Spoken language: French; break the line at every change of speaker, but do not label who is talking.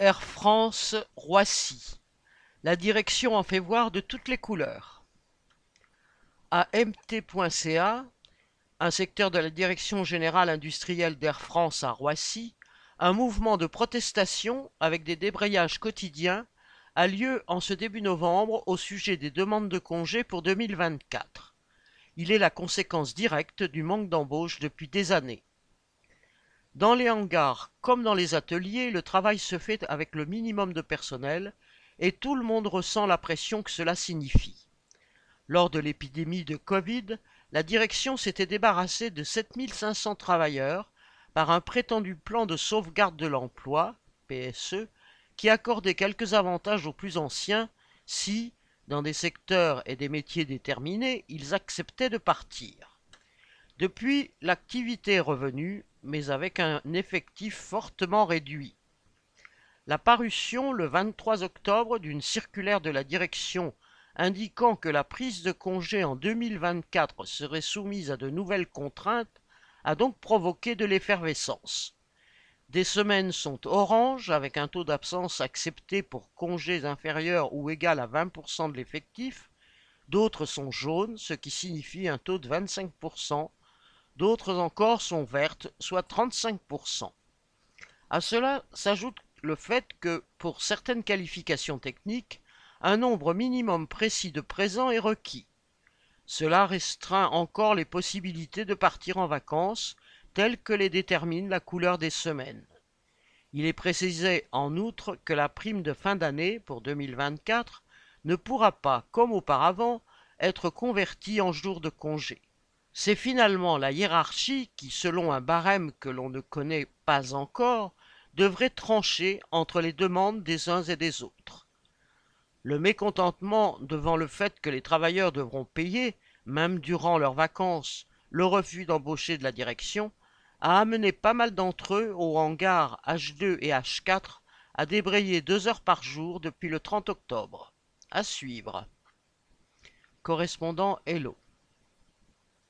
Air France Roissy. La direction en fait voir de toutes les couleurs. À mt.ca, un secteur de la Direction générale industrielle d'Air France à Roissy, un mouvement de protestation avec des débrayages quotidiens a lieu en ce début novembre au sujet des demandes de congés pour 2024. Il est la conséquence directe du manque d'embauche depuis des années. Dans les hangars comme dans les ateliers, le travail se fait avec le minimum de personnel et tout le monde ressent la pression que cela signifie. Lors de l'épidémie de Covid, la direction s'était débarrassée de 7500 travailleurs par un prétendu plan de sauvegarde de l'emploi, PSE, qui accordait quelques avantages aux plus anciens si, dans des secteurs et des métiers déterminés, ils acceptaient de partir. Depuis, l'activité est revenue, mais avec un effectif fortement réduit. La parution le 23 octobre d'une circulaire de la direction indiquant que la prise de congé en 2024 serait soumise à de nouvelles contraintes a donc provoqué de l'effervescence. Des semaines sont orange avec un taux d'absence accepté pour congés inférieurs ou égal à 20% de l'effectif, d'autres sont jaunes, ce qui signifie un taux de 25%, d'autres encore sont vertes, soit 35%. À cela s'ajoute le fait que, pour certaines qualifications techniques, un nombre minimum précis de présents est requis. Cela restreint encore les possibilités de partir en vacances telles que les détermine la couleur des semaines. Il est précisé en outre que la prime de fin d'année pour 2024 ne pourra pas, comme auparavant, être convertie en jours de congé. C'est finalement la hiérarchie qui, selon un barème que l'on ne connaît pas encore, devrait trancher entre les demandes des uns et des autres. Le mécontentement devant le fait que les travailleurs devront payer, même durant leurs vacances, le refus d'embaucher de la direction a amené pas mal d'entre eux au hangar H2 et H4 à débrayer deux heures par jour depuis le 30 octobre. À suivre. Correspondant Hello.